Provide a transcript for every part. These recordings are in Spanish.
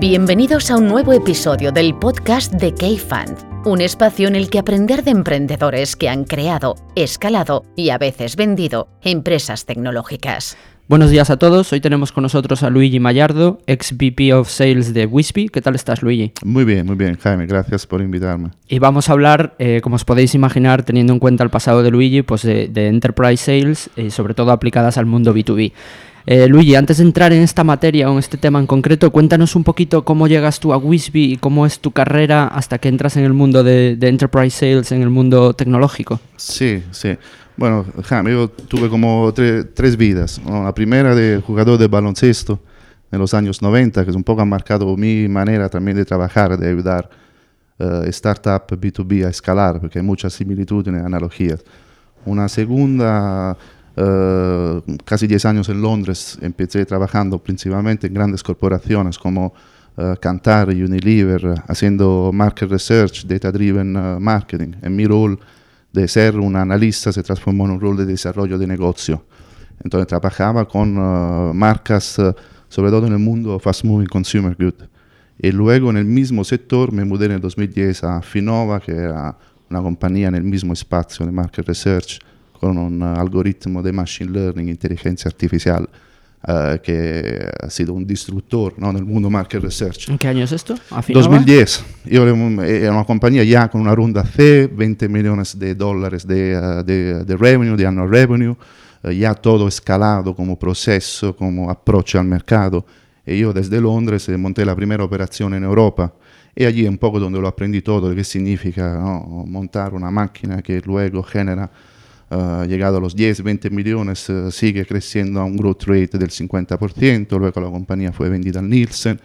Bienvenidos a un nuevo episodio del podcast de K-Fund, un espacio en el que aprender de emprendedores que han creado, escalado y a veces vendido empresas tecnológicas. Buenos días a todos. Hoy tenemos con nosotros a Luigi Mayardo, ex VP of Sales de Wispy. ¿Qué tal estás, Luigi? Muy bien, muy bien, Jaime. Gracias por invitarme. Y vamos a hablar, eh, como os podéis imaginar, teniendo en cuenta el pasado de Luigi, pues de, de Enterprise Sales y sobre todo aplicadas al mundo B2B. Eh, Luigi, antes de entrar en esta materia o en este tema en concreto, cuéntanos un poquito cómo llegas tú a Wisby y cómo es tu carrera hasta que entras en el mundo de, Enterprise Sales, en el mundo tecnológico. Sí, sí. Bueno, yo tuve como tres vidas. La primera de jugador de baloncesto en los años 90, que es un poco ha marcado mi manera también de trabajar, de ayudar uh, startup B2B a escalar, porque hay muchas similitudes analogías. Una segunda eh, casi 10 años en Londres empecé trabajando principalmente en grandes corporaciones como uh, Kantar, Unilever, haciendo market research, data driven eh, marketing. En mi rol de ser un analista se transformó en un rol de desarrollo de negocio. Entonces trabajaba con marcas, sobre todo en el mundo fast moving consumer good. Y luego en el mismo sector me mudé en el 2010 a Finova, que era una compañía en el mismo espacio de market research con un algoritmo de machine learning, inteligencia artificial, uh, que ha sido un disruptor ¿no? en el mundo market research. ¿En qué año es esto? 2010. Yo era una compañía ya con una ronda C, 20 millones de dólares de, uh, de, de revenue, de annual revenue, ya todo escalado como proceso, como approach al mercado. Y yo desde Londres monté la primera operación en Europa. Y allí un poco donde lo aprendí todo, qué significa ¿no? montar una máquina que luego genera llegado a los 10, 20 millones, uh, sigue creciendo a un growth rate del 50%, luego la compañía fue vendida al Nielsen.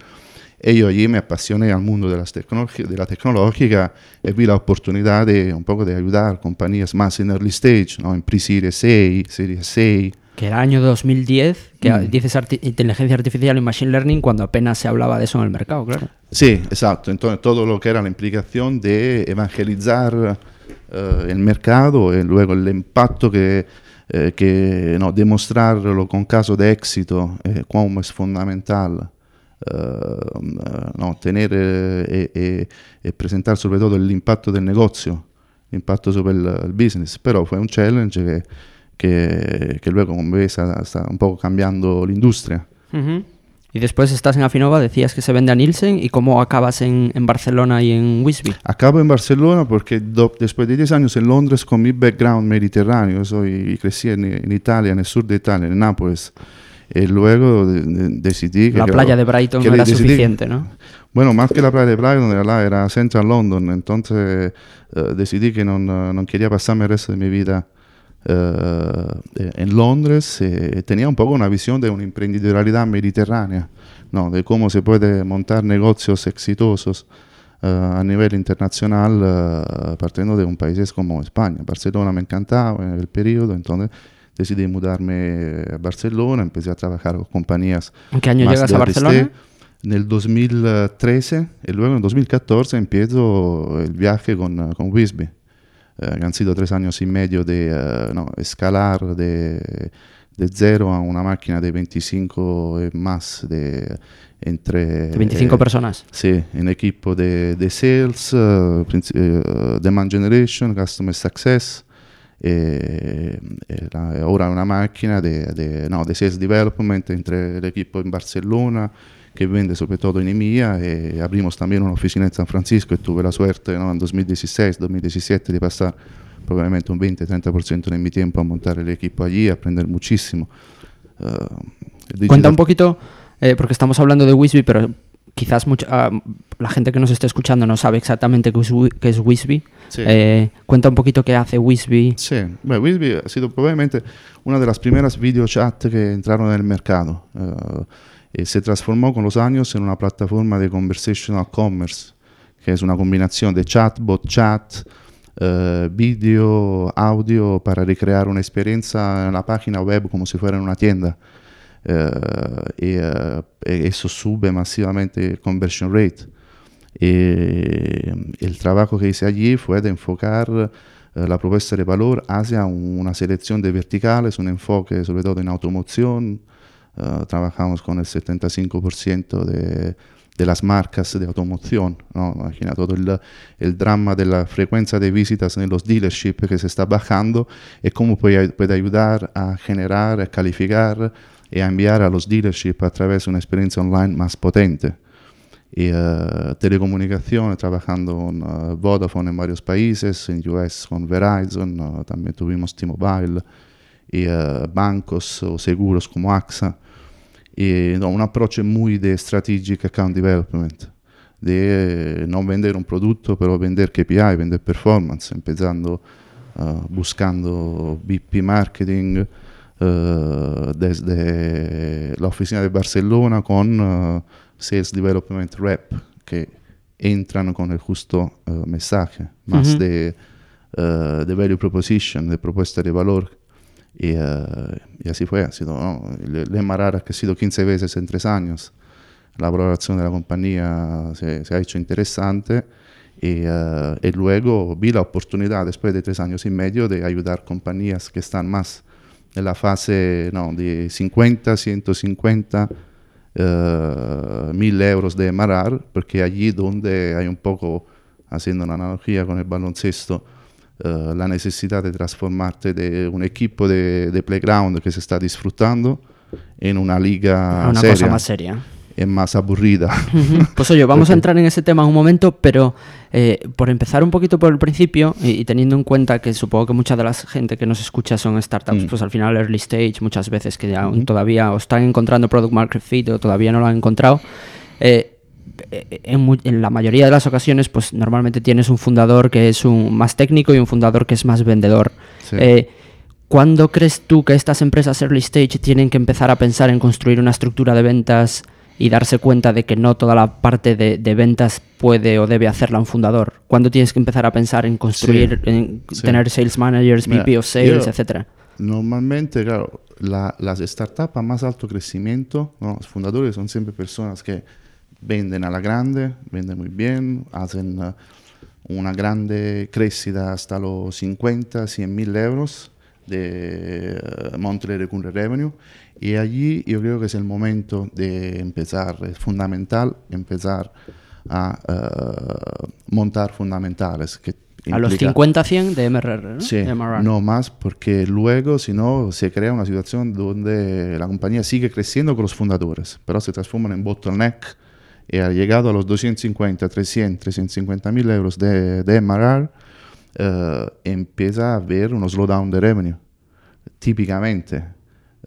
Y yo allí me apasioné al mundo de, las de la tecnológica y vi la oportunidad de un poco de ayudar compañías más en early stage, ¿no? en pre-series 6, series 6. Que era año 2010, que mm. dices inteligencia artificial y machine learning cuando apenas se hablaba de eso en el mercado, claro. Sí, exacto. Entonces todo lo que era la implicación de evangelizar eh, el mercado y luego el impacto que, eh, que no, demostrarlo con caso de éxito, eh, como es fundamental. no, tener y presentar sobre todo el impacto del negocio, el impacto sobre el, business, pero fue un challenge que, que, que luego como ves está, un poco cambiando la industria. Y después estás en Afinova, decías que se vende a Nielsen. ¿Y cómo acabas en, en Barcelona y en Wisby? Acabo en Barcelona porque después de 10 años en Londres con mi background mediterráneo, soy, crecí en, en, Italia, en el sur de Italia, en Nápoles. Y luego decidí que... La playa de Brighton no era suficiente, ¿no? Bueno, más que la playa de Brighton era, era Central London, entonces uh, decidí que no, no quería pasarme el resto de mi vida eh, en Londres eh, tenía un poco una visión de una emprendedorialidad mediterránea, ¿no? de cómo se puede montar negocios exitosos eh, a nivel internacional partiendo de un país como España. Barcelona me encantaba en el periodo, entonces decidí mudarme a Barcelona, empecé a trabajar con compañías. ¿En qué año llegas a Barcelona? En el 2013 y luego en 2014 empiezo el viaje con, con Wisby. Eh, han sido tres años y medio de eh, no, escalar de, de, cero a una máquina de 25 y más de entre... ¿De 25 eh, personas? Sí, en equipo de, de sales, uh, demand generation, customer success, e, e la, ora una macchina de, de, no, de sales development entre el equipo en Que vende sobre todo en EMEA y abrimos también una oficina en San Francisco y tuve la suerte ¿no? en 2016, 2017 de pasar probablemente un 20-30% de mi tiempo a montar el equipo allí, a aprender muchísimo. Uh, Cuenta un poquito, eh, porque estamos hablando de Wisby, pero quizás mucha, uh, la gente que nos esté escuchando no sabe exactamente qué es, qué es Wisby. Sí. Eh, cuenta un poquito qué hace Wisby. Sí, bueno, Wisby ha sido probablemente una de las primeras video chat que entraron en el mercado. Uh, y se transformó con los años en una plataforma de conversational commerce, que es una combinación de chatbot, chat, uh, video, audio para recrear una experiencia en la página web como si fuera en una tienda. Uh, y, uh, eso sube masivamente el conversion rate. Y el trabajo que hice allí fue de enfocar eh, la propuesta de valor hacia una selección de verticales, un enfoque sobre todo en automoción. Eh, trabajamos con el 75% de, de, las marcas de automoción. ¿no? Imagina todo el, el, drama de la frecuencia de visitas en los dealerships que se está bajando y cómo puede, puede ayudar a generar, a calificar y a enviar a los dealerships a través de una experiencia online más potente y uh, telecomunicaciones, trabajando con uh, Vodafone en varios países, en US con Verizon, uh, también tuvimos T-Mobile, y bancos o seguros como AXA, y no, un approach muy de strategic account development, de no vender un producto, pero vender KPI, vender performance, empezando buscando BP Marketing, desde la oficina de Barcelona con Sales Development Rep que entran con el justo uh, mensaje, más uh -huh. de, uh, de, value proposition, de propuesta de valor. Y, y así fue, ha sido, ¿no? el MRR ha crecido 15 veces en tres años, la valoración de la compañía se, se ha hecho interesante y, y, luego vi la oportunidad después de tres años y medio de ayudar compañías que están más en la fase no, de 50, 150 uh, mil euros de Marar, porque allí donde hay un poco, haciendo una analogía con el baloncesto, uh, la necesidad de transformarte de un equipo de, de, playground que se está disfrutando en una liga una seria. cosa más seria es más aburrida. Pues oye, vamos a entrar en ese tema en un momento, pero eh, por empezar un poquito por el principio y, y, teniendo en cuenta que supongo que mucha de la gente que nos escucha son startups, mm. pues al final early stage muchas veces que ya -huh. todavía o están encontrando product market fit o todavía no lo han encontrado. Eh, en, en, la mayoría de las ocasiones, pues normalmente tienes un fundador que es un más técnico y un fundador que es más vendedor. Sí. Eh, ¿Cuándo crees tú que estas empresas early stage tienen que empezar a pensar en construir una estructura de ventas y darse cuenta de que no toda la parte de, de, ventas puede o debe hacerla un fundador? ¿Cuándo tienes que empezar a pensar en construir, sí, en sí. tener sales managers, Mira, VP of sales, etcétera? Normalmente, claro, la, las startups a más alto crecimiento, ¿no? los fundadores son siempre personas que venden a la grande, venden muy bien, hacen uh, una grande crecida hasta los 50, 100 mil euros de uh, monthly recurring revenue y allí yo creo que es el momento de empezar, es fundamental empezar a uh, montar fundamentales. Que a los 50-100 de MRR, ¿no? Sí, MRR. no más, porque luego, si no, se crea una situación donde la compañía sigue creciendo con los fundadores, pero se transforman en bottleneck y ha llegado a los 250, 300, 350 mil euros de, de MRR, uh, empieza a haber un slowdown de revenue, típicamente.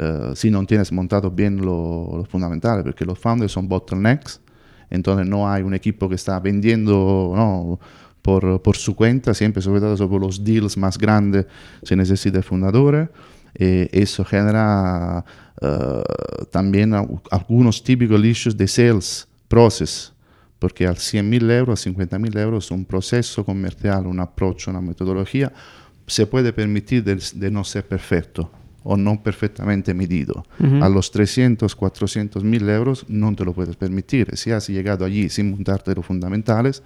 Uh, si no tienes montado bien los lo fundamentales, porque los founders son bottlenecks, entonces no hay un equipo que está vendiendo no, por, por, su cuenta, siempre sobre todo sobre los deals más grandes se necesita el fundador, y eso genera uh, también algunos típicos issues de sales process, porque al 100.000 euros, 50.000 euros, un proceso comercial, un approach, una metodología, se puede permitir de, de no ser perfecto o no perfectamente medido. Uh -huh. A los 300, 400 mil euros no te lo puedes permitir. Si has llegado allí sin montarte los fundamentales,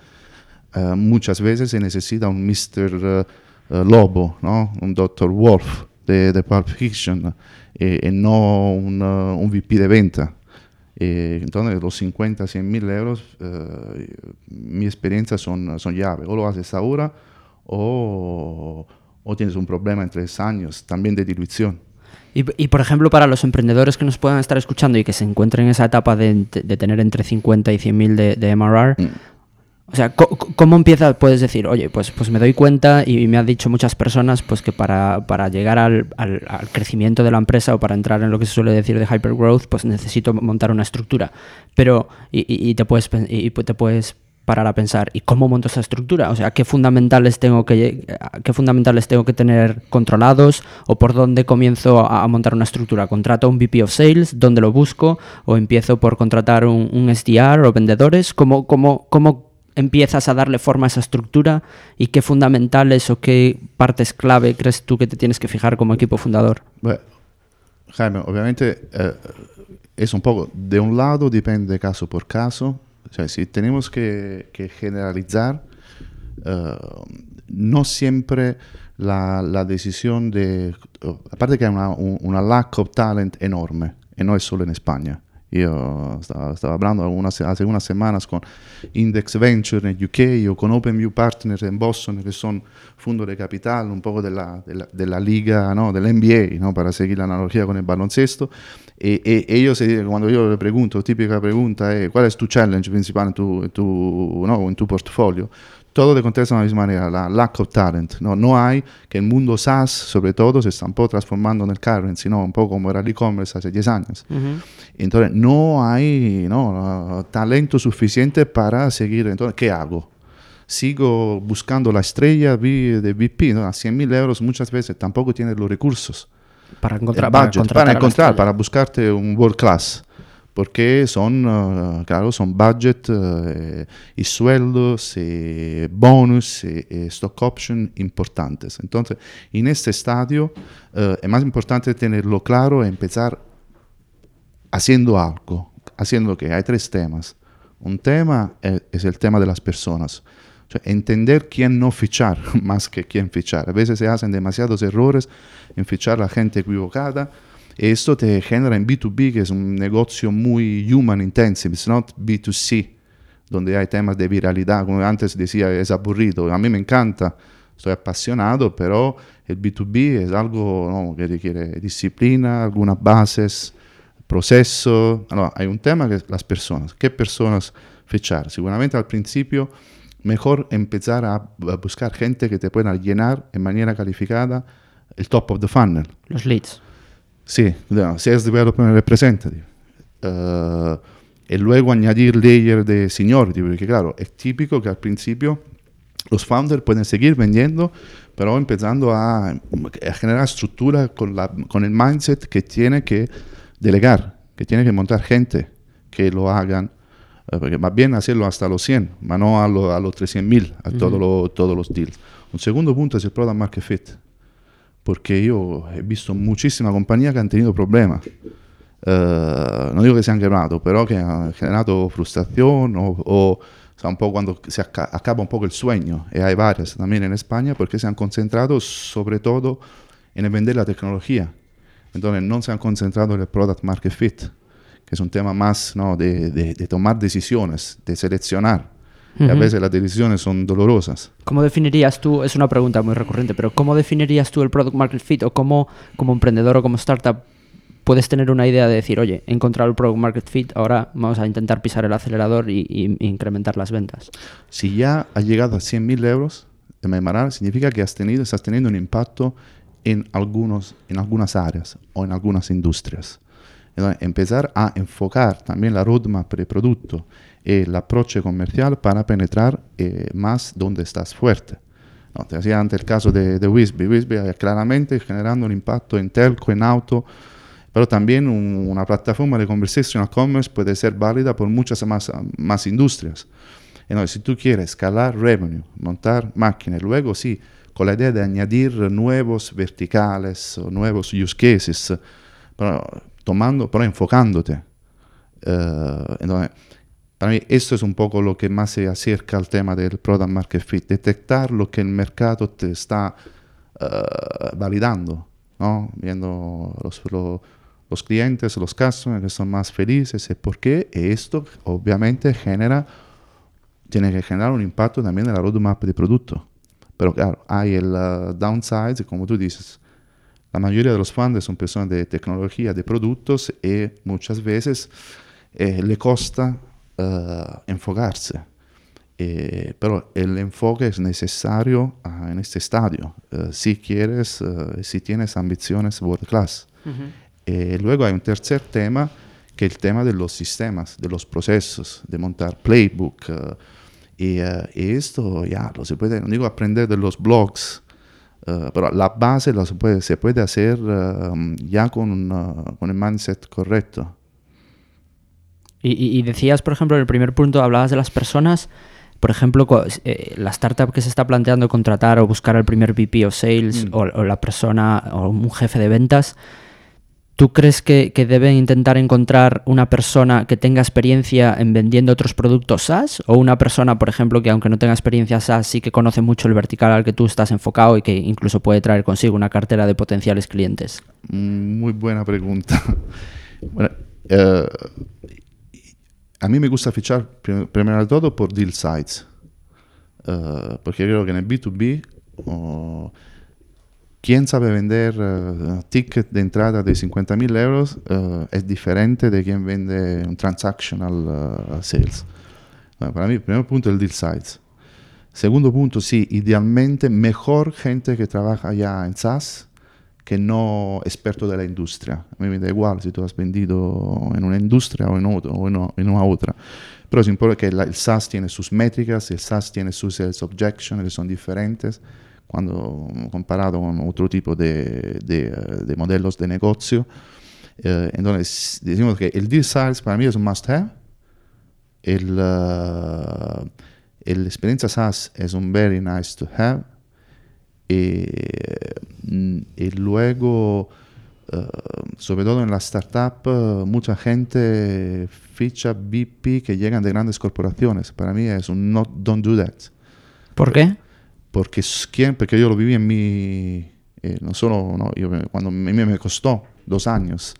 uh, muchas veces se necesita un Mr. Uh, Lobo, ¿no? un Dr. Wolf de, de Pulp Fiction, y no un, un, VP de venta. Entonces, los 50, 100 mil euros, mi experiencia son, son llave. O lo haces ahora o o tienes un problema en tres años, también de dilución. Y, y, por ejemplo, para los emprendedores que nos puedan estar escuchando y que se encuentren en esa etapa de, de tener entre 50 y 100 mil de, de, MRR, mm. O sea, ¿cómo empieza? Puedes decir, oye, pues, pues me doy cuenta y me han dicho muchas personas pues que para, para llegar al, al, crecimiento de la empresa o para entrar en lo que se suele decir de hypergrowth, pues necesito montar una estructura. Pero, y, y, te, puedes, y te puedes parar a pensar, ¿y cómo monto esa estructura? O sea, ¿qué fundamentales tengo que, qué fundamentales tengo que tener controlados o por dónde comienzo a, montar una estructura? ¿Contrato un VP of Sales? ¿Dónde lo busco? ¿O empiezo por contratar un, un SDR o vendedores? ¿Cómo, cómo, ¿Cómo empiezas a darle forma a esa estructura? ¿Y qué fundamentales o qué partes clave crees tú que te tienes que fijar como equipo fundador? Bueno, Jaime, obviamente eh, es un poco, de un lado depende caso por caso, O sea, si tenemos que, generalizar, eh, no siempre la, la, decisión de... Aparte que hay una, una lack of talent enorme, y no es solo en España. Io stavo, parlando una, hace unas con Index Venture in UK o con OpenView Partners in Boston, che sono fondo de capital, un poco della, della, della liga, ¿no? dell'NBA, ¿no? para seguir la analogía con el baloncesto. E, e, ellos, cuando yo le pregunto, típica pregunta es, ¿cuál es tu challenge principal en tu, en tu, ¿no? en tu portfolio? Todo te contesta de la misma manera, la lack of talent. No, no hay que el mundo SaaS, sobre todo, se está un poco transformando en el currency, ¿no? un poco como era el e-commerce hace 10 años. Uh -huh. Entonces, no hay ¿no? talento suficiente para seguir. Entonces, ¿qué hago? Sigo buscando la estrella de VP, ¿no? a 100 mil euros muchas veces tampoco tienes los recursos. Para encontrar, budget, para, para encontrar, para buscarte un world class porque son, uh, claro, son budget uh, y sueldos y bonus y, y, stock option importantes. Entonces, en este estadio uh, es más importante tenerlo claro y empezar haciendo algo, haciendo que hay tres temas. Un tema es, es el tema de las personas. Cioè, entender quién no fichar más que quién fichar. A veces se hacen demasiados errores en fichar a la gente equivocada esto te genera en B2B, que es un negocio muy human intensive, it's not B2C, donde hay temas de viralidad, como antes decía, es aburrido. A mí me encanta, estoy apasionado, pero el B2B es algo ¿no? que requiere disciplina, algunas bases, proceso. Allora, hay un tema que es las personas. ¿Qué personas fichar? Seguramente al principio mejor empezar a buscar gente que te pueda llenar en manera calificada el top of the funnel. Los leads. Sí, no, Sales Development Representative. Uh, y luego añadir layer de seniority, porque claro, es típico que al principio los founders pueden seguir vendiendo, pero empezando a, a generar estructura con, la, con el mindset que tiene que delegar, que tiene que montar gente que lo hagan, uh, porque más bien hacerlo hasta los 100, pero no a, lo, a los 300.000, a uh -huh. todo lo, todos los deals. Un segundo punto es el product market fit porque yo he visto muchísimas compañías que han tenido problemas. Uh, no digo que se han quebrado, pero que han generado frustración o, o, sea, un poco cuando se aca acaba un poco el sueño. Y hay varias también en España porque se han concentrado sobre todo en vender la tecnología. Entonces no se han concentrado en el product market fit, que es un tema más ¿no? de, de, de tomar decisiones, de seleccionar. Uh -huh. a veces las decisiones son dolorosas. ¿Cómo definirías tú, es una pregunta muy recurrente, pero ¿cómo definirías tú el product market fit o cómo como emprendedor o como startup puedes tener una idea de decir, oye, he encontrado el product market fit, ahora vamos a intentar pisar el acelerador y, y, y incrementar las ventas? Si ya has llegado a 100.000 euros de Maimaral, significa que has tenido, estás teniendo un impacto en, algunos, en algunas áreas o en algunas industrias. Entonces, empezar a enfocar también la roadmap de producto el approach comercial para penetrar eh, más donde estás fuerte. No, te decía antes el caso de, de Wisby. Wisby claramente generando un impacto en telco, en auto, pero también un, una plataforma de conversational commerce puede ser válida por muchas más, más industrias. Entonces, si tú quieres escalar revenue, montar máquinas, luego sí, con la idea de añadir nuevos verticales nuevos use cases, pero tomando, pero enfocándote. Uh, entonces, para mí esto es un poco lo que más se acerca al tema del product market fit, detectar lo que el mercado te está uh, validando, ¿no? viendo los, los, clientes, los customers que son más felices y por qué esto obviamente genera, tiene que generar un impacto también en la roadmap de producto. Pero claro, hay el uh, downside, como tú dices, la mayoría de los founders son personas de tecnología, de productos y muchas veces eh, le costa uh, enfocarse. Eh, pero el enfoque es necesario uh, en este estadio, uh, si quieres, si tienes ambiciones world class. -huh. luego hay un tercer tema, que es el tema de los sistemas, de los procesos, de montar playbook. Y, y, esto ya lo se puede, no digo aprender de los blogs, pero la base lo se puede, se puede hacer ya con, con el mindset correcto. Y, y, decías, por ejemplo, en el primer punto hablabas de las personas. Por ejemplo, eh, la startup que se está planteando contratar o buscar al primer VP o sales mm. o, o, la persona o un jefe de ventas, ¿Tú crees que, que, deben intentar encontrar una persona que tenga experiencia en vendiendo otros productos SaaS o una persona, por ejemplo, que aunque no tenga experiencia SaaS, sí que conoce mucho el vertical al que tú estás enfocado y que incluso puede traer consigo una cartera de potenciales clientes? Mm, muy buena pregunta. bueno, uh, a mí me gusta fichar primero de todo por deal sites, uh, porque creo que en el B2B... Uh, quien sabe vender uh, ticket de entrada de 50 mil euros uh, es diferente de quien vende un transactional sales. Para mí, primer punto el deal size. Segundo punto, sí, idealmente mejor gente que trabaja ya en SaaS que no experto de la industria. A mí me da igual si tú has vendido en una industria o en, otro, o en, en una otra. Pero es importante que la, el SaaS tiene sus métricas, el SaaS tiene sus sales objections que son diferentes cuando comparado con otro tipo de, de, de modelos de negocio. Eh, entonces, decimos que el deal size para mí es un must have. El, uh, el SaaS es un very nice to have. Y, y luego, uh, sobre todo en la startup, uh, mucha gente ficha BP que llegan de grandes corporaciones. Para mí es un not, don't do that. ¿Por qué? porque, porque yo lo viví en mi, eh, no solo, no, yo, cuando a mí me costó dos años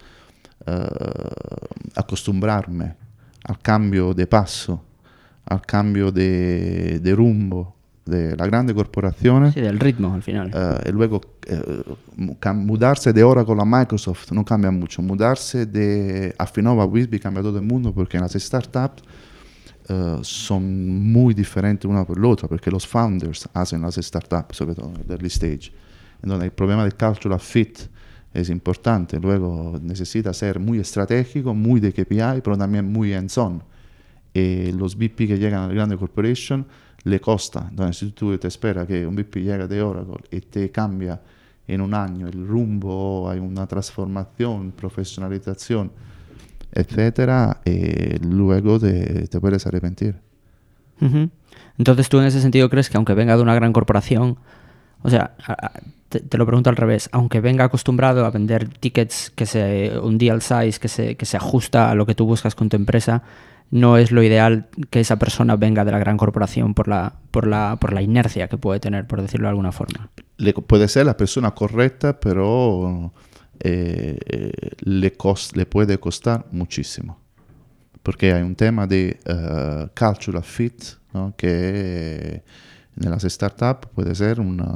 uh, acostumbrarme al cambio de paso, al cambio de, de rumbo de las grandes corporaciones. Sí, del ritmo al final. Uh, y luego uh, mudarse de Oracle a Microsoft no cambia mucho. Mudarse de Affinova a Wisby cambia todo el mundo porque en las startups uh, son muy diferentes una por la otra, porque los founders hacen las startups, sobre todo en early stage. Entonces el problema del cultural fit es importante, luego necesita ser muy estratégico, muy de KPI, pero también muy hands-on. Y los VP que llegan a la grande corporation le costa. Entonces, si tú te esperas que un VP llegue de Oracle y te cambia en un año el rumbo, hay una transformación, profesionalización, etcétera, eh, luego te, puedes arrepentir. Uh -huh. Entonces tú en ese sentido crees que aunque venga de una gran corporación, o sea, te, te, lo pregunto al revés, aunque venga acostumbrado a vender tickets que se un deal size que se, que se ajusta a lo que tú buscas con tu empresa, no es lo ideal que esa persona venga de la gran corporación por la, por la, por la inercia que puede tener, por decirlo de alguna forma. Le, puede ser la persona correcta, pero eh, le, cost, le, puede costar muchísimo. Porque hay un tema de uh, cultural fit ¿no? que en las startups puede ser, una,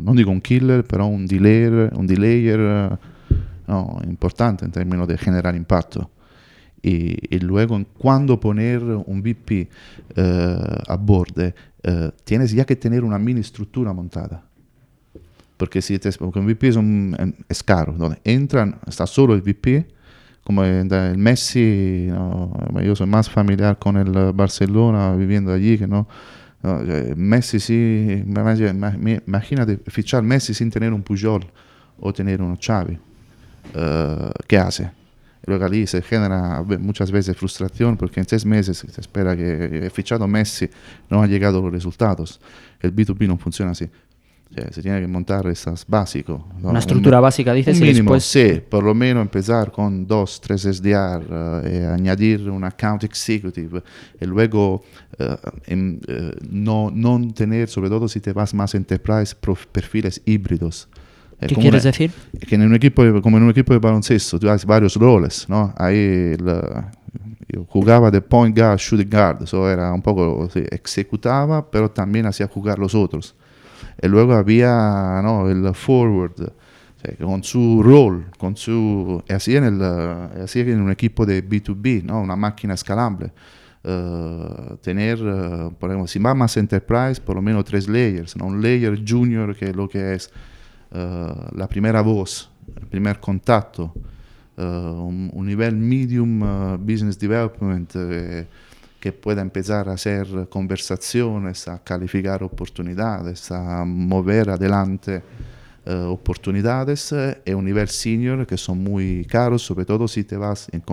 no digo un killer, pero un delayer, un delayer no, importante en términos de generar impacto. Y, y, luego cuando poner un VP uh, a borde, uh, tienes ya que tener una mini estructura montada porque si te, porque un VP es, un, es caro, donde entran, está solo el VP, como el, Messi, no, yo soy más familiar con el Barcelona viviendo allí que no. no Messi sí, imagínate fichar Messi sin tener un Pujol o tener un Xavi. Uh, ¿Qué hace? Luego allí se genera muchas veces frustración porque en seis meses se espera que he fichado Messi, no han llegado los resultados. El B2B no funciona así. Cioè, se tiene que montar esas básicos. ¿no? Una estructura un, básica, dices, un mínimo, y después... Sí, por lo menos empezar con dos, tres SDR uh, y añadir un account executive y luego uh, en, uh, no, no tener, sobre todo si te vas más enterprise, perfiles híbridos. Eh, ¿Qué quieres una, decir? Que en un equipo, como en un equipo de baloncesto, tú has varios roles, ¿no? Ahí la, yo jugaba de point guard, shooting guard, eso era un poco, sí, ejecutaba, pero también hacía jugar los otros. Y luego había ¿no? el forward, con su rol, con su, así, en el, así en un equipo de B2B, ¿no? una máquina escalable. Uh, tener, uh, por ejemplo, si va más enterprise, por lo menos tres layers, ¿no? un layer junior que es lo que es uh, la primera voz, el primer contacto, un, un, nivel medium business development eh, que pueda empezar a hacer conversaciones, a calificar oportunidades, a mover adelante uh, oportunidades, eh, y un nivel senior que son muy caros, sobre todo si te vas en,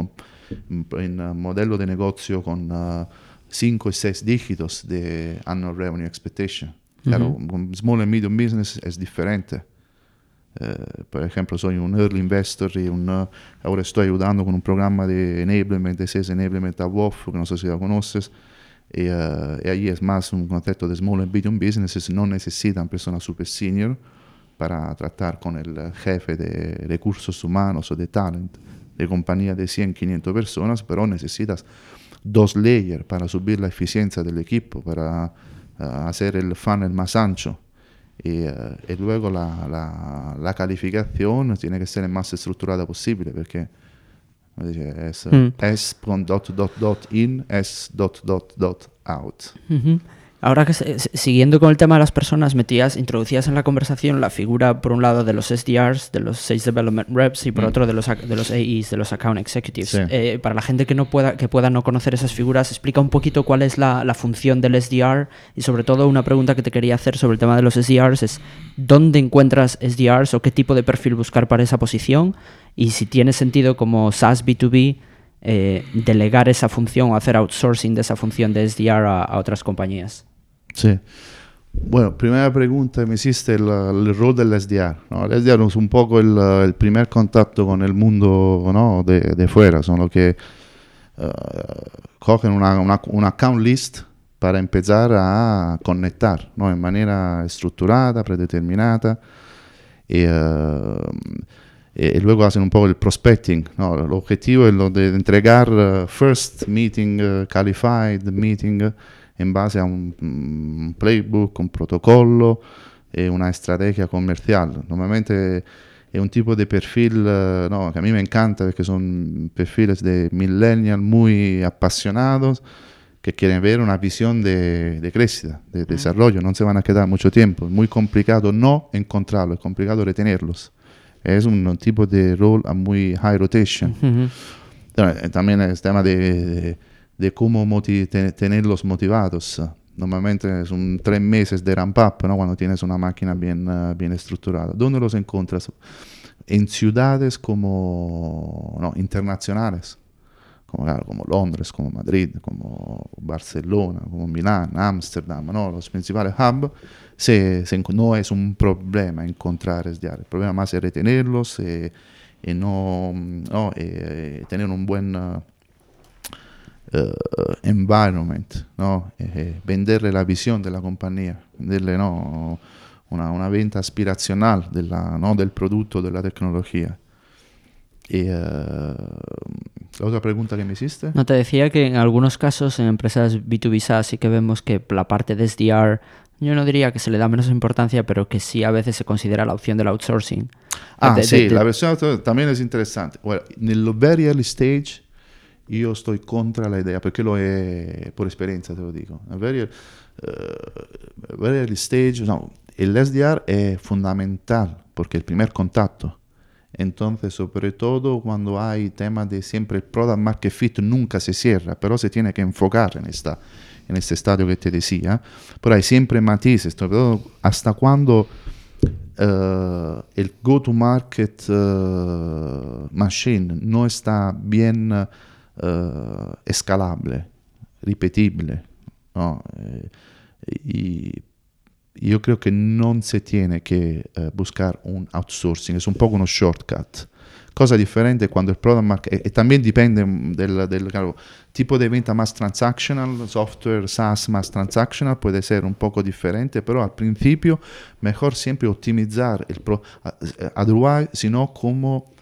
en uh, modelo de negocio con 5 uh, y 6 dígitos de annual revenue expectation. Claro, un small and medium business es diferente. Eh, por ejemplo, soy un early investor y un, ahora estoy ayudando con un programa de enablement, de sales enablement a WOF, que no sé si lo conoces. Y, uh, y, ahí es más un concepto de small and medium businesses, no necesitan personas super senior para tratar con el jefe de recursos humanos o de talent de compañía de 100, 500 personas, pero necesitas dos layers para subir la eficiencia del equipo, para uh, hacer el funnel más ancho. Y, uh, y luego la, la, la, calificación tiene que ser lo más estructurada posible, porque es mm. s dot dot dot in, s dot dot dot out. Uh -huh. Ahora que siguiendo con el tema de las personas, metías, introducías en la conversación la figura, por un lado, de los SDRs, de los Sales Development Reps, y por mm. otro, de los, de los AEs, de los Account Executives. Sí. Eh, para la gente que no pueda, que pueda no conocer esas figuras, explica un poquito cuál es la, la, función del SDR y, sobre todo, una pregunta que te quería hacer sobre el tema de los SDRs es ¿dónde encuentras SDRs o qué tipo de perfil buscar para esa posición? Y si tiene sentido como SaaS B2B eh, delegar esa función o hacer outsourcing de esa función de SDR a, a otras compañías. Sí. Bueno, primera pregunta, me hiciste el, el rol del SDR. ¿no? El SDR es un poco el, el primer contacto con el mundo ¿no? de, de, fuera, son los que uh, cogen una, una, una, account list para empezar a conectar ¿no? en manera estructurada, predeterminada. Y, uh, y, luego hacen un poco el prospecting. ¿no? El objetivo es lo de entregar uh, first meeting, uh, qualified meeting in base a un, un playbook, un protocollo e una estrategia comercial. Normalmente è un tipo de perfil no, que a mí me encanta porque son perfiles de millennial muy apasionados que quieren ver una visión de, de crecida, de, de desarrollo, no se van a quedar mucho tiempo. Es muy complicado no encontrarlos, es complicado retenerlos. Es un, un tipo de rol a muy high rotation. Uh -huh. También es tema de, de cómo motiv ten tenerlos motivados. Normalmente son tres meses de ramp up ¿no? cuando tienes una máquina bien, uh, bien estructurada. ¿Dónde los encuentras? En ciudades como no, internacionales, como, como, Londres, como Madrid, como Barcelona, como Milán, Ámsterdam, ¿no? los principales hubs, se, no es un problema encontrar SDR. El problema más es retenerlos y, y no, y tener un buen... uh, environment, ¿no? Eh, venderle la visión de la compañía, venderle ¿no? una, una, venta aspiracional del producto, de la tecnología. Y, uh, la otra pregunta que me hiciste. No, te decía que en algunos casos en empresas B2B SaaS sí que vemos que la parte de SDR, yo no diría que se le da menos importancia, pero que sí a veces se considera la opción del outsourcing. Ah, de, sí, de, de, la versión también es interesante. Bueno, nel very early stage io sto contro la idea, perché lo è per esperienza, te lo dico. A very, uh, very early stage, no, el SDR es fundamental porque el primer contacto. Entonces, sobre todo cuando hay temas de siempre el product market fit nunca se cierra, pero se tiene que enfocar en, esta, en este estadio que te decía. Pero hay siempre matices, todo hasta cuando uh, el go-to-market uh, machine no está bien uh, uh, escalable, ripetible. ¿no? Eh, y yo creo que no se tiene que uh, buscar un outsourcing, es un poco uno shortcut. Cosa differente quando il product market, e, también dipende del, del claro, tipo de venta más transactional, software SaaS más transactional puede ser un poco diferente, pero al principio mejor siempre optimizar el pro, otherwise, sino como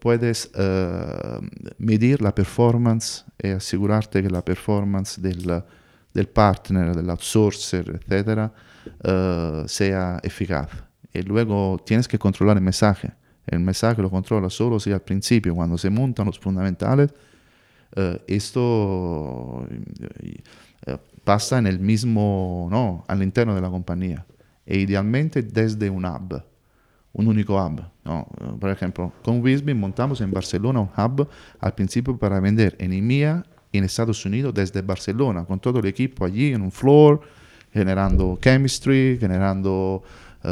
puedes uh, medir la performance y asegurarte que la performance del, del partner, del outsourcer, etc., uh, sea eficaz. Y luego tienes que controlar el mensaje. El mensaje lo controla solo si al principio, cuando se montan los fundamentales, uh, esto pasa en el mismo, no, al interno de la compañía. E idealmente desde un hub un único hub. ¿no? Por ejemplo, con Wisby montamos en Barcelona un hub al principio para vender en EMEA en Estados Unidos desde Barcelona, con todo el equipo allí en un floor, generando chemistry, generando uh,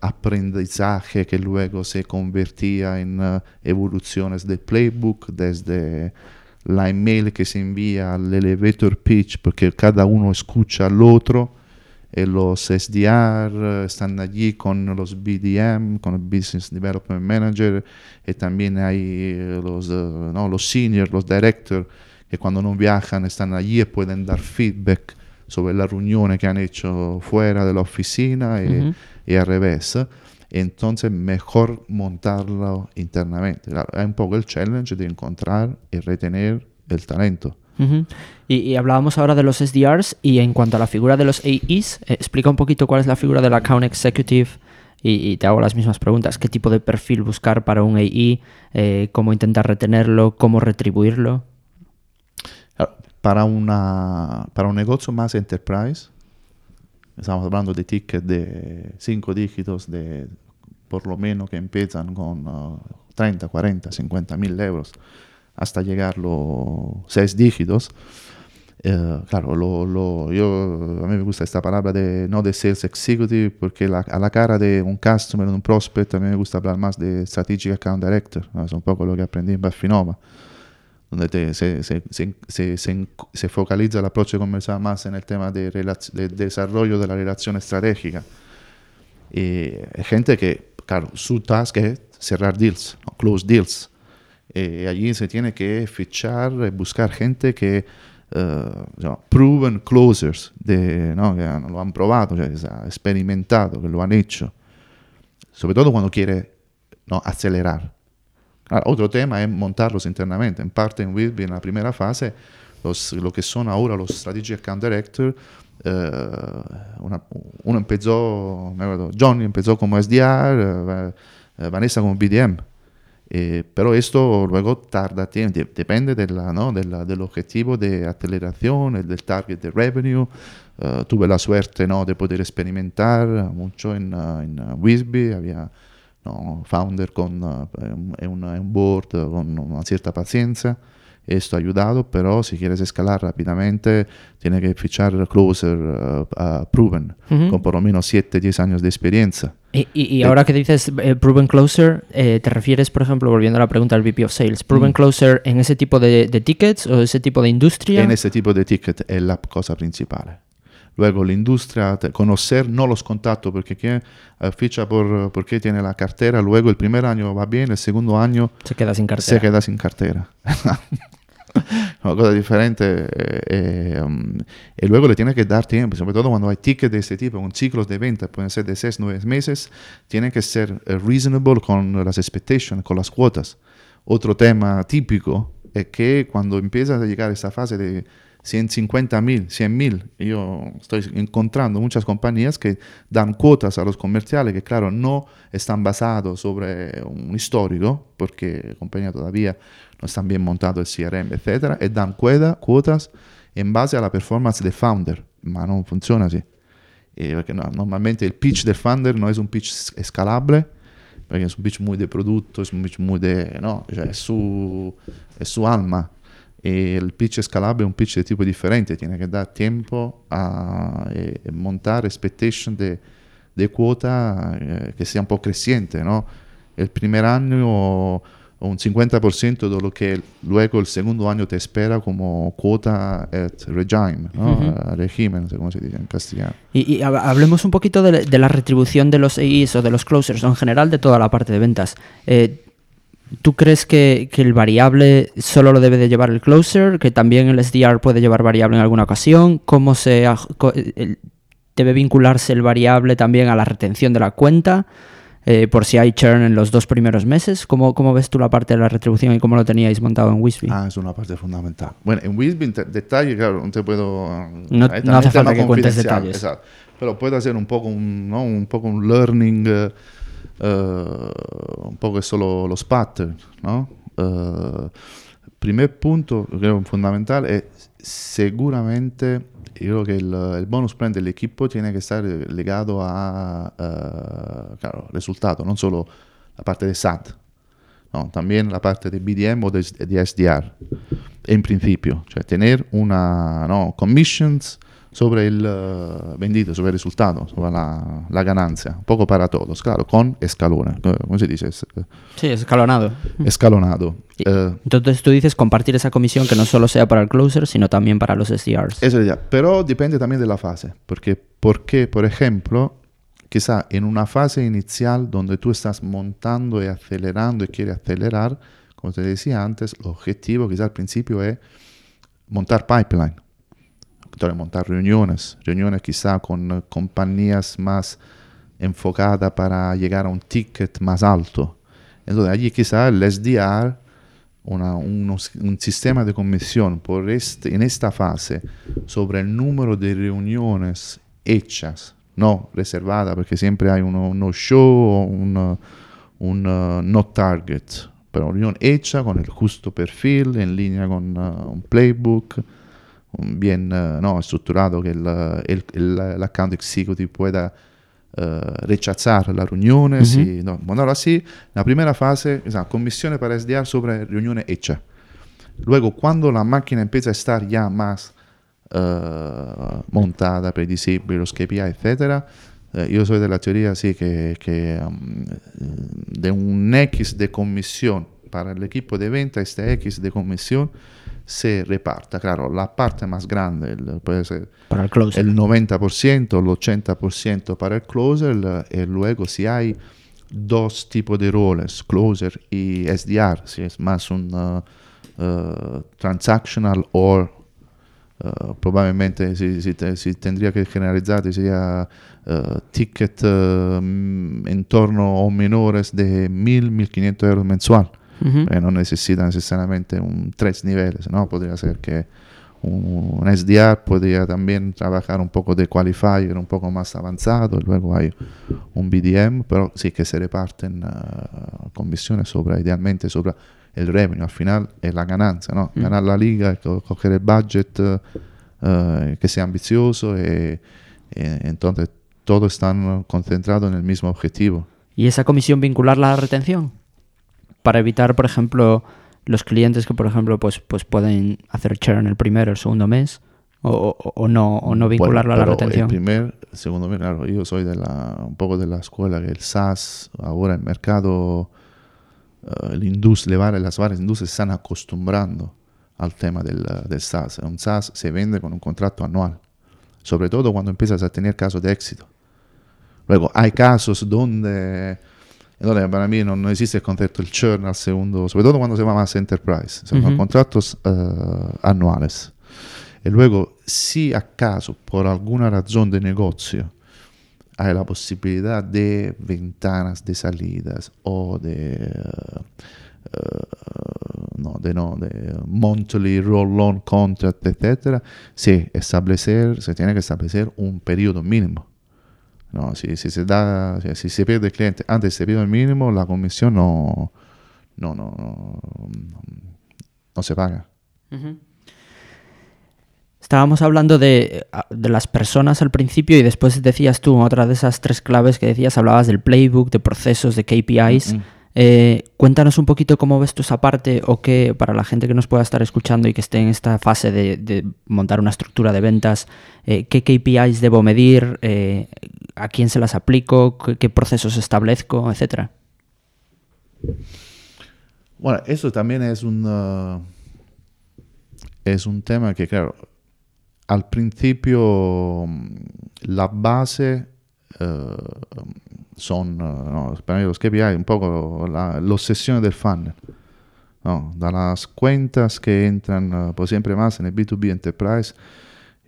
aprendizaje que luego se convertía en uh, evoluciones del playbook desde la email que se envía al elevator pitch porque cada uno escucha al otro eh, los SDR eh, están allí con los BDM, con el Business Development Manager, y también hay eh, los, no, los seniors, los directors, que cuando no viajan están allí y pueden dar feedback sobre la reunión que han hecho fuera de la oficina y, y al revés. Entonces, mejor montarlo internamente. Claro, hay un poco el challenge de encontrar y retener el talento. Y, hablábamos ahora de los SDRs y en cuanto a la figura de los AEs, eh, explica un poquito cuál es la figura del Account Executive y, te hago las mismas preguntas. ¿Qué tipo de perfil buscar para un AE? Eh, ¿Cómo intentar retenerlo? ¿Cómo retribuirlo? Para, una, para un negocio más enterprise, estamos hablando de tickets de 5 dígitos, de por lo menos que empiezan con 30, 40, 50 mil euros hasta llegar los 6 dígitos. Eh, claro, lo, lo, yo, a mí me gusta esta palabra de no de sales executive porque a la cara de un customer, un prospect, a mí me gusta hablar más de strategic account director. Es un poco lo que aprendí en Baffinova donde se, se, se, se, focaliza el approach comercial más en el tema de, desarrollo de la relación estratégica. Y hay gente que, claro, su task es cerrar deals, close deals. Y allí se tiene que fichar, buscar gente que, uh, proven closers, de, ¿no? que lo han probado, cioè, experimentado, que lo han hecho. Todo cuando quiere ¿no? acelerar. Ahora, otro tema es montarlos internamente. En parte en Whitby, en la primera fase, los, lo que son ahora los Strategic Account Director, eh, uno empezó, Johnny empezó como SDR, eh, Vanessa como BDM. Eh, pero esto luego tarda tiempo, depende de la, ¿no? de la, del objetivo de aceleración, del target de revenue. Uh, tuve la suerte ¿no? de poder experimentar mucho en, uh, en uh, Wisby, había no, founder con uh, un board con una cierta paciencia. Esto ha ayudado, pero si quieres escalar rápidamente, tiene que fichar closer proven, uh -huh. con por lo menos 7, 10 años de experiencia. Y, y, y ahora que dices eh, proven closer, eh, ¿te refieres, por ejemplo, volviendo a la pregunta del VP of Sales, proven mm. closer en ese tipo de, de, tickets o ese tipo de industria? En ese tipo de ticket es la cosa principal. Luego la industria, conocer no los contactos, porque quien uh, ficha por, porque tiene la cartera, luego el primer año va bien, el segundo año se queda sin cartera. Se queda sin cartera. Una cosa diferente. Eh, eh, um, y luego le tiene que dar tiempo, sobre todo cuando hay tickets de este tipo, con ciclos de venta, pueden ser de 6, 9 meses, tiene que ser uh, reasonable con las expectations, con las cuotas. Otro tema típico es que cuando empieza a llegar esta fase de 150 mil, 100 mil. Yo estoy encontrando muchas compañías que dan cuotas a los comerciales que, claro, no están basados sobre un histórico, porque la compañía todavía no están bien montado el CRM, etc. Y dan cuotas en base a la performance del founder, pero no funciona así. Eh, porque no, normalmente el pitch del founder no es un pitch escalable, porque es un pitch muy de producto, es un pitch muy de... No, es, su, es su alma. Y el pitch escalable es un pitch de tipo diferente, tiene que dar tiempo a eh, montar expectation de, de cuota eh, que sea un poco creciente, ¿no? El primer año un 50% de lo que luego el segundo año te espera como cuota at regime, ¿no? uh -huh. régimen, no sé cómo se dice en castellano. Y, y hablemos un poquito de, de, la retribución de los AIs o de los closers, o en general de toda la parte de ventas. Eh, ¿Tú crees que, que, el variable solo lo debe de llevar el closer? ¿Que también el SDR puede llevar variable en alguna ocasión? ¿Cómo se debe vincularse el variable también a la retención de la cuenta? Eh, por si hay churn en los dos primeros meses. ¿Cómo, ¿Cómo, ves tú la parte de la retribución y cómo lo teníais montado en Wisby? Ah, es una parte fundamental. Bueno, en Wisby, detalle, claro, no te puedo... No, no hace falta que cuentes detalles. Exacto. Pero puedo hacer un poco un, ¿no? un, poco un learning... Uh, uh, un poco solo los patterns, ¿no? Uh, primer punto, creo fundamental, es seguramente, yo creo que el, el bonus plan del equipo tiene que estar ligado a, uh, claro, resultado, no solo la parte de SAT, no, también la parte de BDM o de, de SDR, en principio, cioè tener una, no, commissions sobre el vendido, sobre el resultado, sobre la, la, ganancia, un poco para todos, claro, con escalón, ¿cómo se dice? Sí, escalonado. Escalonado. Uh, Entonces tú dices compartir esa comisión que no solo sea para el closer, sino también para los SDRs. Eso ya, pero depende también de la fase, porque, porque por ejemplo, quizá en una fase inicial donde tú estás montando y acelerando y quieres acelerar, como te decía antes, el objetivo quizá al principio es montar pipeline montar reuniones, reuniones quizá con eh, compañías más enfocadas para llegar a un ticket más alto. Entonces allí quizá el SDR, un, sistema de comisión por este, en esta fase sobre el número de reuniones hechas, no reservadas, porque siempre hay un no show o un, un uh, no target, pero reunión hecha con el justo perfil, en línea con un playbook, bien uh, no, estructurado que el, el, el, l'account executive pueda uh, rechazar las reuniones. Uh -huh. y, no, bueno, así, la primera fase, o sea, comisión para SDR sobre reuniones hecha. Luego, cuando la máquina empieza a estar ya más uh, montada, predecible, los KPI, etc., yo soy de la teoría así que, que um, de un X de comisión para el equipo de venta, este X de comisión se reparta. Claro, la parte más grande el, puede ser para el, closer. el 90%, el 80% para el closer y luego si hay dos tipos de roles, closer y SDR, si es más un uh, uh, transactional o uh, probablemente si, si, si, tendría que generalizar sería ticket en torno o menores de 1000, 1500 euros mensual eh, non necessita necesariamente un tres niveles, ¿no? Podría ser que un, un, SDR podría también trabajar un poco de qualifier un poco más avanzado, luego hay un BDM, pero sí que se reparten uh, comisiones sobre, idealmente sobre el revenue, al final es la ganancia, ¿no? Uh-huh. Ganar la liga, co- coger el budget, uh, que sea ambicioso y, y entonces todos están concentrados en el mismo objetivo. ¿Y esa comisión vincularla a la retención? Para evitar, por ejemplo, los clientes que, por ejemplo, pues, pues pueden hacer churn el primero o el segundo mes o, o, o no, o no vincularlo bueno, a la retención. El primer, segundo mes, claro, yo soy de la, un poco de la escuela que el SaaS, ahora el mercado, uh, el industria, las varias industrias se están acostumbrando al tema del, del SaaS. Un SaaS se vende con un contrato anual, sobre todo cuando empiezas a tener casos de éxito. Luego, hay casos donde entonces, para mí no, no, existe el concepto del churn al segundo, sobre todo cuando se va más enterprise, son uh -huh. contratos uh, anuales. Y luego, si acaso por alguna razón de negocio hay la posibilidad de ventanas de salidas o de, uh, no, de, no, de monthly roll-on contract, etc., sí, establecer, se tiene que establecer un periodo mínimo. No, si, si, se da, si se pierde el cliente antes de ese periodo mínimo, la comisión no, no, no, no, no se paga. Uh -huh. Estábamos hablando de, de, las personas al principio y después decías tú, otra de esas tres claves que decías, hablabas del playbook, de procesos, de KPIs. Uh -huh. eh, cuéntanos un poquito cómo ves tú esa parte o qué, para la gente que nos pueda estar escuchando y que esté en esta fase de, de montar una estructura de ventas, eh, qué KPIs debo medir, eh, a quién se las aplico, qué, qué procesos establezco, etcétera. Bueno, eso también es un, uh, es un tema que, claro, al principio la base uh, son, uh, no, para mí los KPI, un poco la, la obsesión del funnel. No, de las cuentas que entran por siempre más en el B2B Enterprise,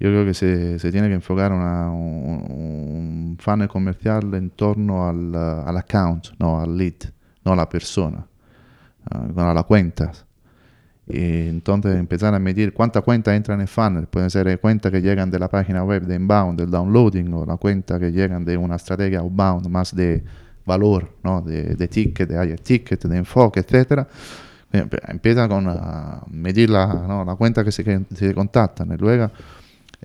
yo creo que se, se tiene que enfocar un, un, funnel comercial en torno al, al account, no al lead, no a la persona, uh, a la cuenta. Y entonces empezar a medir cuántas cuentas entran en el funnel. Pueden ser cuentas que llegan de la página web de inbound, del downloading, o la cuenta que llegan de una estrategia outbound más de valor, ¿no? de, de ticket, de higher ticket, de enfoque, etcétera empieza con a medir la, ¿no? la cuenta que se, que se contactan luego,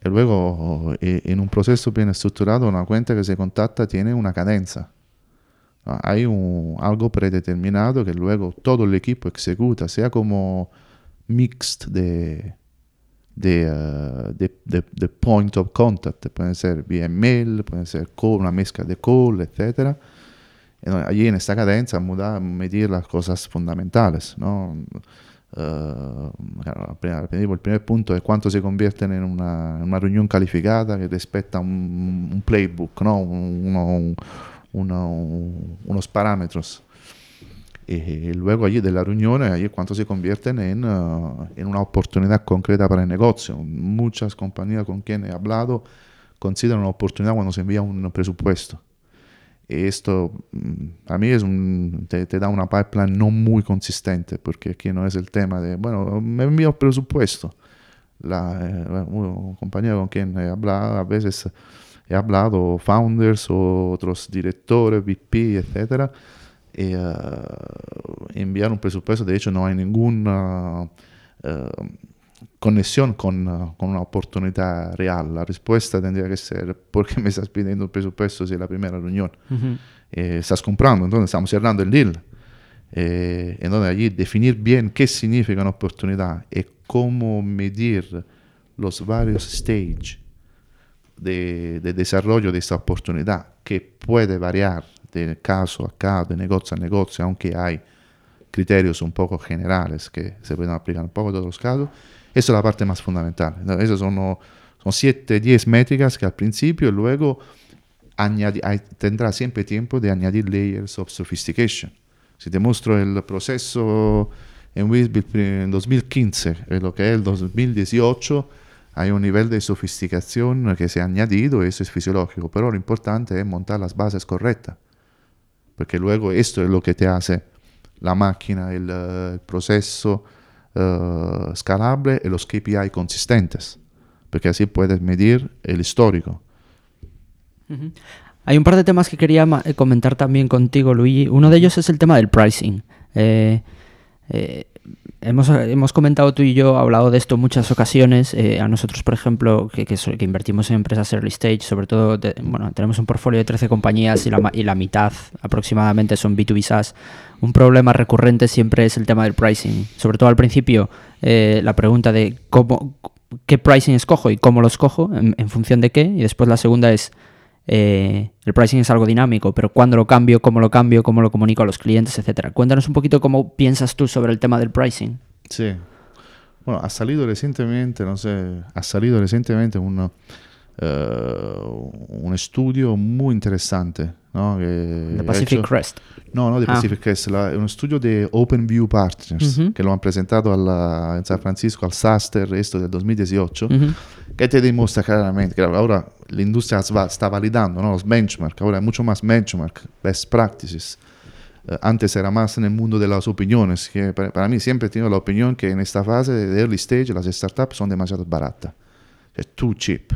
y luego en un proceso bien estructurado una cuenta que se contacta tiene una cadenza. Hay un, algo predeterminado que luego todo el equipo ejecuta, sea como mixed de, de, uh, de, de, de, point of contact, pueden ser vía mail, pueden ser call, una mezcla de call, etc. Allí en esta cadencia medir las cosas fundamentales. ¿no? Uh, el primer punto es cuánto se convierten en una, una reunión calificada que respeta un, un playbook, ¿no? uno, uno, unos parámetros. Y luego allí de la reunión, allí cuánto se convierten en, uh, en una oportunidad concreta para el negocio. Muchas compañías con quien he hablado consideran una oportunidad cuando se envía un presupuesto. Esto a mí es un, te, te, da una pipeline no muy consistente, porque aquí no es el tema de, bueno, me envío un presupuesto. La eh, una compañía con quien he hablado, a veces he hablado, founders o otros directores, VP, etcétera, y, uh, enviar un presupuesto, de hecho no hay ninguna uh, conexión con, con, una oportunidad real. La respuesta tendría que ser, ¿por qué me estás pidiendo un presupuesto si es la primera reunión? Uh -huh. eh, estás comprando, entonces estamos cerrando el deal. Eh, entonces allí definir bien qué significa una oportunidad y cómo medir los varios stages de, de desarrollo de esta oportunidad, que puede variar de caso a caso, de negocio a negocio, aunque hay criterios un poco generales que se pueden aplicar un poco en todos los casos. Esa es la parte más fundamental. Esas son, son 7, 10 métricas que al principio y luego añadi, tendrá siempre tiempo de añadir layers of sophistication. Si te muestro el proceso en en 2015 y lo que es el 2018, hay un nivel de sofisticación que se ha añadido, eso es fisiológico, pero lo importante es montar las bases correctas porque luego esto es lo que te hace la el, uh, el proceso uh, escalable y los KPI consistentes, porque así puedes medir el histórico. Hay un par de temas que quería comentar también contigo, Luigi. Uno de ellos es el tema del pricing. Eh, eh, hemos, hemos, comentado tú y yo, hablado de esto muchas ocasiones. Eh, a nosotros, por ejemplo, que, que, que, invertimos en empresas early stage, sobre todo, de, bueno, tenemos un portfolio de 13 compañías y la, y la mitad aproximadamente son B2B SaaS. Un problema recurrente siempre es el tema del pricing. Sobre todo al principio, eh, la pregunta de cómo, qué pricing escojo y cómo lo escojo, en, en función de qué. Y después la segunda es, eh, el pricing es algo dinámico, pero cuándo lo cambio, cómo lo cambio, cómo lo comunico a los clientes, etcétera. Cuéntanos un poquito cómo piensas tú sobre el tema del pricing. Sí. Bueno, ha salido recientemente, no sé, ha salido recientemente un, uh, un estudio muy interesante. ¿no? De Pacific hecho, Crest. No, no de Pacific ah. Crest, la, un estudio de OpenView Partners, uh -huh. que lo han presentado en San Francisco al SASTER, esto del 2018, uh -huh. que te demuestra claramente que ahora la industria está validando los benchmarks, ahora hay mucho más benchmark, best practices. Uh, antes era más en el mundo de las opiniones, que para, para, mí siempre he tenido la opinión que en esta fase de early stage las startups son demasiado baratas, es too cheap.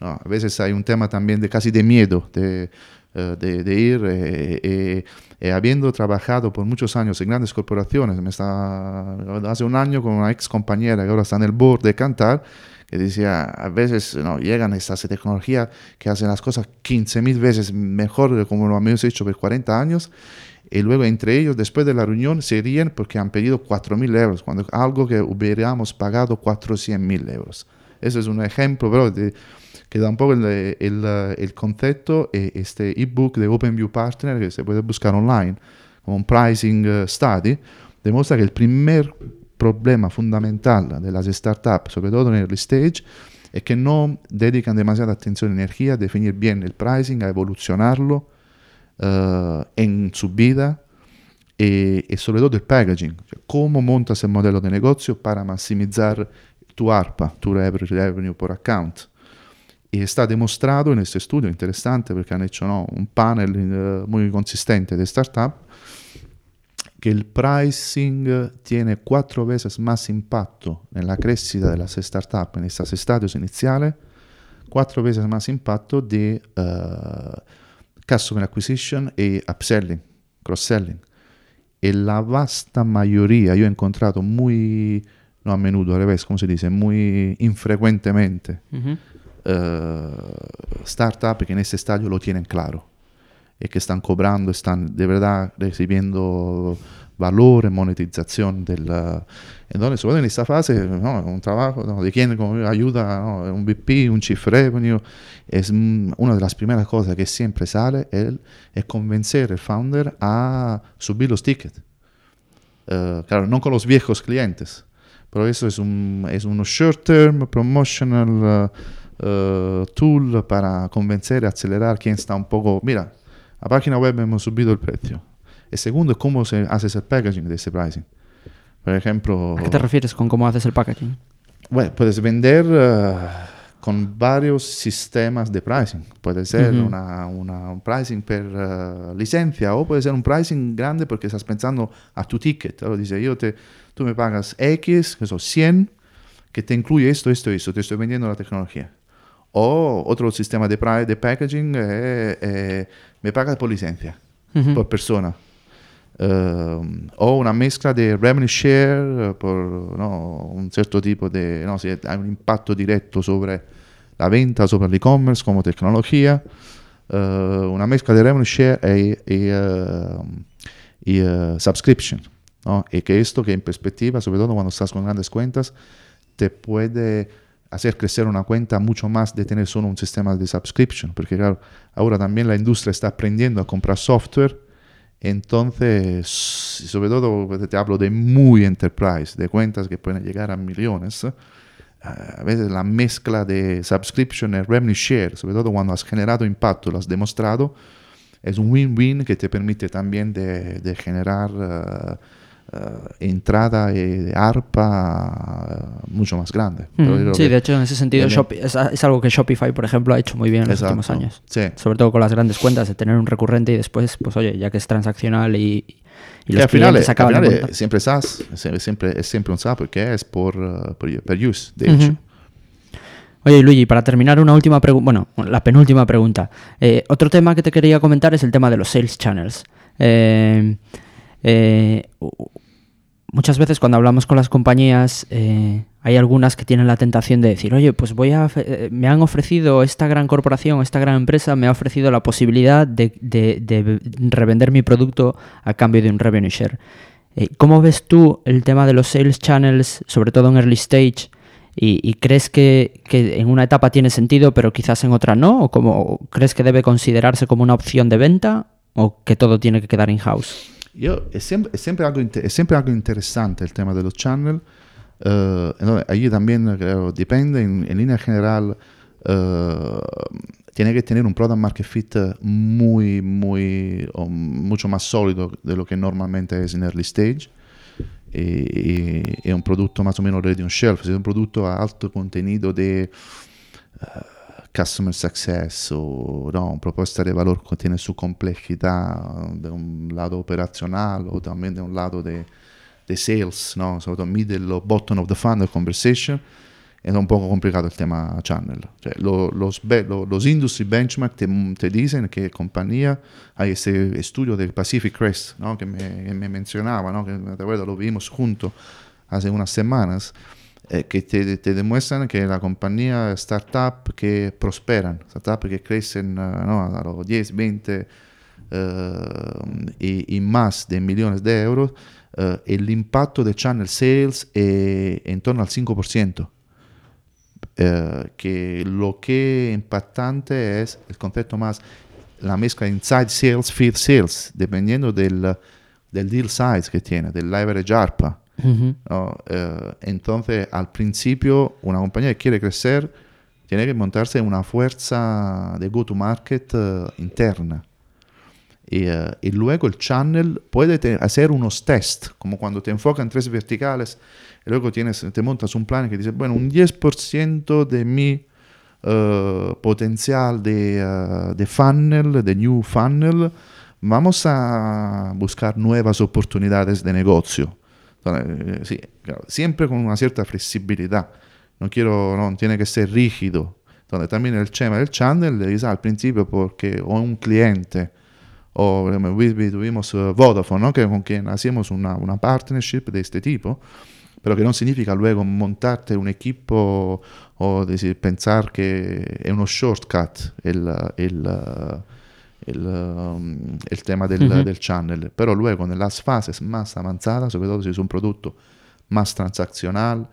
¿no? A veces hay un tema también de casi de miedo, de, de, de, ir eh, eh, eh, habiendo trabajado por muchos años en grandes corporaciones, me está, hace un año con una ex compañera que ahora está en el board de Cantar, que decía, a veces no, llegan estas tecnologías que hacen las cosas 15.000 veces mejor como lo hemos hecho por 40 años, y luego entre ellos, después de la reunión, se ríen porque han pedido 4.000 euros, cuando algo que hubiéramos pagado 400.000 euros. Ese es un ejemplo bro, de, que da un poco el, el, el concepto, este ebook de OpenView Partner, que se puede buscar online, como un pricing study, demuestra que el primer problema fundamental de las startups, sobre todo en early stage, es que no dedican demasiada atención y energía a definir bien el pricing, a evolucionarlo uh, en su vida y, y, sobre packaging, cioè cómo montas el modelo de negocio para maximizar tu ARPA, tu revenue por account. Y está demostrado en este estudio interesante porque han hecho ¿no? un panel uh, muy consistente de startup que el pricing tiene cuatro veces más impacto en la crecida de las startups en estos estadios iniciales, cuatro veces más impacto de uh, customer acquisition y upselling, cross-selling. En la vasta mayoría, yo he encontrado muy, no a menudo, al revés, como se dice, muy infrecuentemente, uh -huh. Uh, que en este estadio lo tienen claro y que están cobrando, están de verdad recibiendo valor, monetización del... entonces, sobre en esta fase, ¿no? un trabajo ¿no? de quien ayuda, ¿no? un VP, un Chief Revenue, es una de las primeras cosas que siempre sale el, es convencer al founder a subir los tickets. Uh, claro, no con los viejos clientes, pero eso es un, es un short-term promotional uh, tool para convencer y acelerar quien está un poco, mira, a página web hemos subido el precio. El segundo cómo se hace el packaging de ese pricing. Por ejemplo... ¿A qué te refieres con cómo haces el packaging? Bueno, puedes vender uh, con varios sistemas de pricing. Puede ser Ujú. una, una- un pricing per uh, licencia o puede ser un pricing grande porque estás pensando a tu ticket. Ahora dice, yo te, tú me pagas X, que son 100, que te incluye esto, esto, esto, te estoy vendiendo la tecnología. O otro sistema de, pri- de packaging eh, eh, me pagas por licencia, Ujú. por persona. Um, o una mezcla de revenue share eh, por no, un cierto tipo de, no, si hay un impacto directo sobre la venta, sobre el e-commerce como tecnología, eh, una mezcla de revenue share y, y, eh, y, eh, subscription. ¿no? Y que esto que en perspectiva, sobre todo cuando estás con grandes cuentas, te puede hacer crecer una cuenta mucho más de tener solo un sistema de subscription, porque claro, ahora también la industria está aprendiendo a comprar software, entonces, sobre todo te hablo de muy enterprise, de cuentas que pueden llegar a millones, eh, a veces la mezcla de subscription y revenue share, sobre todo cuando has generado impacto, lo has demostrado, es un win-win que te permite también de, de generar eh, entrada y de ARPA eh, mucho más grande. Mm, Sí, de hecho, en ese sentido, es, es algo que Shopify, por ejemplo, ha hecho muy bien en los Exacto, últimos años. Sí. Sobre todo con las grandes cuentas, de tener un recurrente y después, pues oye, ya que es transaccional y, y Que los al final, clientes al final es siempre SaaS, es siempre, es siempre un SaaS porque es por, eh, por, per use, de hecho. Oye, Luigi, para terminar, una última pregunta, bueno, la penúltima pregunta. Eh, otro tema que te quería comentar es el tema de los sales channels. Eh, eh, muchas veces cuando hablamos con las compañías, eh, hay algunas que tienen la tentación de decir, oye, pues voy a, eh, me han ofrecido esta gran corporación, esta gran empresa, me ha ofrecido la posibilidad de, de- de revender mi producto a cambio de un revenue share. Eh, ¿Cómo ves tú el tema de los sales channels, sobre todo en early stage? ¿Y, crees que, que en una etapa tiene sentido, pero quizás en otra no? ¿O como, crees que debe considerarse como una opción de venta? ¿O que todo tiene que quedar in-house? Yo, es, siempre, es, siempre algo, es siempre algo interesante el tema de los channels. Eh, entonces, allí también eh, creo, depende, en, línea general, eh, tiene que tener un product market fit muy, muy, o mucho más sólido de lo que normalmente es en early stage. Y- y un producto más o menos ready on shelf, es un producto a alto contenido de eh, customer success o no, propuesta de valor que tiene su complejidad de un lado operacional o también de un lado de, de sales, ¿no? sobre todo middle o bottom of the funnel conversation, es un poco complicado el tema channel. Cioè, lo- los, be- lo- los industry benchmark te, te dicen que compañía, hay ese estudio del Pacific Crest ¿no? que, me, que me mencionaba, ¿no? que te acuerdas, lo vimos juntos hace unas semanas, eh, que te, te demuestran que la compañía startup que prosperan, startup que crecen eh, ¿no? a los 10, 20 eh, y, y más de millones de euros, eh, el impacto de channel sales es en torno al 5%. Eh, que lo que es impactante es el concepto más la mezcla inside sales, field sales, dependiendo del, del deal size que tiene, del leverage ARPA. ¿No? Eh, entonces, al principio, una compañía que quiere crecer tiene que montarse una fuerza de go-to-market eh, interna. Y, eh, y luego el channel puede hacer unos test, como cuando te enfocan tres verticales y luego tienes, te montas un plan que dice, bueno, un 10% de mi eh, potencial de, de funnel, de new funnel, vamos a buscar nuevas oportunidades de negocio. Eh, sí, claro, siempre con una cierta flexibilidad. No quiero, no tiene que ser rígido. Entonces, también el tema del channel le al principio porque o un cliente o tuvimos eh, Vodafone, ¿no? que con quien hacíamos una, una partnership de este tipo, pero que no significa luego montarte un equipo o decir, pensar que es uno shortcut el, el, el, um, el tema del, Ujú. del channel. Pero luego en las fases más avanzadas, sobre todo si es un producto más transaccional,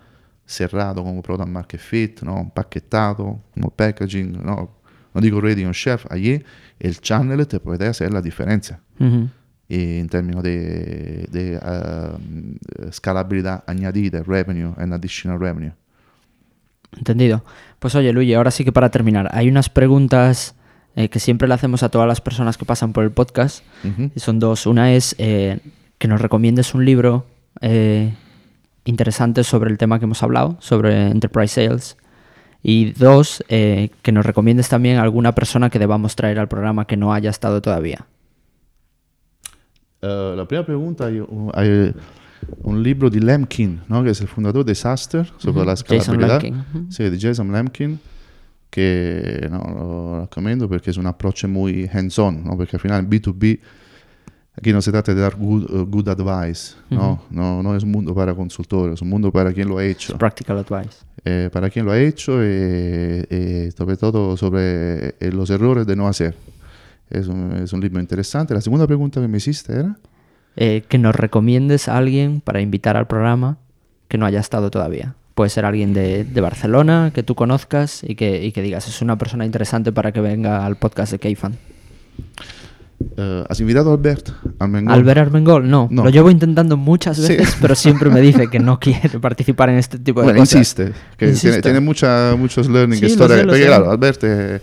cerrado como product market fit, ¿no? empaquetado, como packaging, ¿no? no digo ready on chef, allí el channel te puede hacer la diferencia Ujú. y en términos de, de um, escalabilidad añadida, revenue and additional revenue. Entendido. Pues oye, Luigi, ahora sí que para terminar, hay unas preguntas eh, que siempre le hacemos a todas las personas que pasan por el podcast. Ujú. Y son dos. Una es eh, que nos recomiendes un libro eh, interesante sobre el tema que hemos hablado, sobre Enterprise Sales. Y dos, eh, que nos recomiendes también a alguna persona que debamos traer al programa que no haya estado todavía. Eh, la prima pregunta, hay un, hay un libro de Lemkin, ¿no? que es el fundador de Saster, sobre la Jason escalabilidad. Lemkin, ujú. Sí, de Jason Lemkin, que no, lo recomiendo porque es un approach muy hands-on, ¿no? porque al final en B2B aquí no se trata de dar good, eh, good advice, ¿no? no, no es un mundo para consultores, es un mundo para quien lo ha hecho. Practical advice. eh, para quien lo ha hecho y, y sobre todo sobre eh, los errores de no hacer. Es un, es un libro interesante. La segunda pregunta que me hiciste era... Eh, que nos recomiendes a alguien para invitar al programa que no haya estado todavía. Puede ser alguien de, de Barcelona que tú conozcas y que, y que digas, es una persona interesante para que venga al podcast de K-Fan. eh, ¿Has invitado a Albert? Armengol? Albert Armengol, no, No. Lo llevo intentando muchas Sí. veces, pero siempre me dice que no quiere participar en este tipo de Bueno, cosas. insiste. Que. Tiene, tiene mucha, muchos learning Sí, stories. Porque claro, Albert, eh,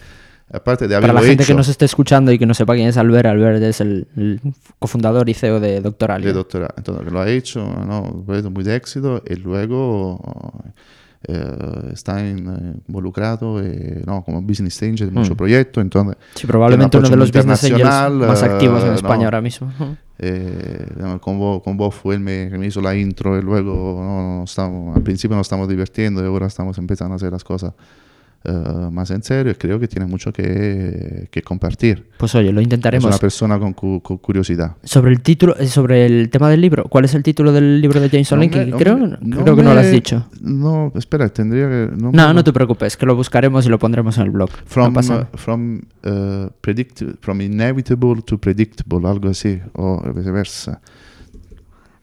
aparte de Para la gente hecho que nos esté escuchando y que no sepa quién es Albert, Albert es el, el cofundador y CEO de Doctoralia. de doctorado, entonces lo ha hecho, ¿no? proyecto muy de éxito y luego eh, está eh, involucrado eh, ¿no? como business angel en muchos Mm. proyectos, entonces Sí, probablemente uno un de los business angels más activos en eh, España no. ahora mismo. Eh, con, vos, con vos fue el me- que me hizo la intro y luego ¿no? estamos, al principio nos estamos divirtiendo y ahora estamos empezando a hacer las cosas eh, más en serio y creo que tiene mucho que, que compartir. Pues oye, lo Es intentaremos. una persona con, cu- con curiosidad. Sobre el título, eh, sobre el tema del libro, ¿cuál es el título del libro de James No Lincoln? me- no creo, me- creo que no lo has dicho. No, espera, tendría que... No, No, me- no te preocupes, que lo buscaremos y lo pondremos en el blog. From, no uh, from, uh, predict- from inevitable to predictable, algo así, o viceversa.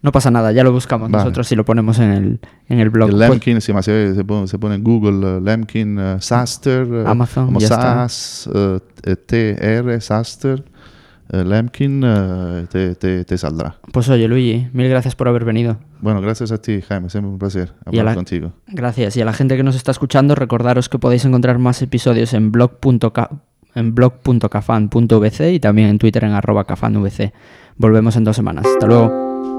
No pasa nada, ya lo buscamos Vale. nosotros y lo ponemos en el, en el blog. El Pues- Lemkin, se, se, se, pone, se pone en Google uh, Lemkin uh, Saster, uh, Amazon, como. SAS, TR, Saster, Lemkin, te, te, te saldrá. Pues oye, Luigi, mil gracias por haber venido. Bueno, gracias a ti, Jaime, siempre un placer hablar la- contigo. Gracias. Y a la gente que nos está escuchando, recordaros que podéis encontrar más episodios en blog.ca en blog.cafan.vc y también en Twitter en arroba cafanvc. Volvemos en dos semanas. Hasta luego.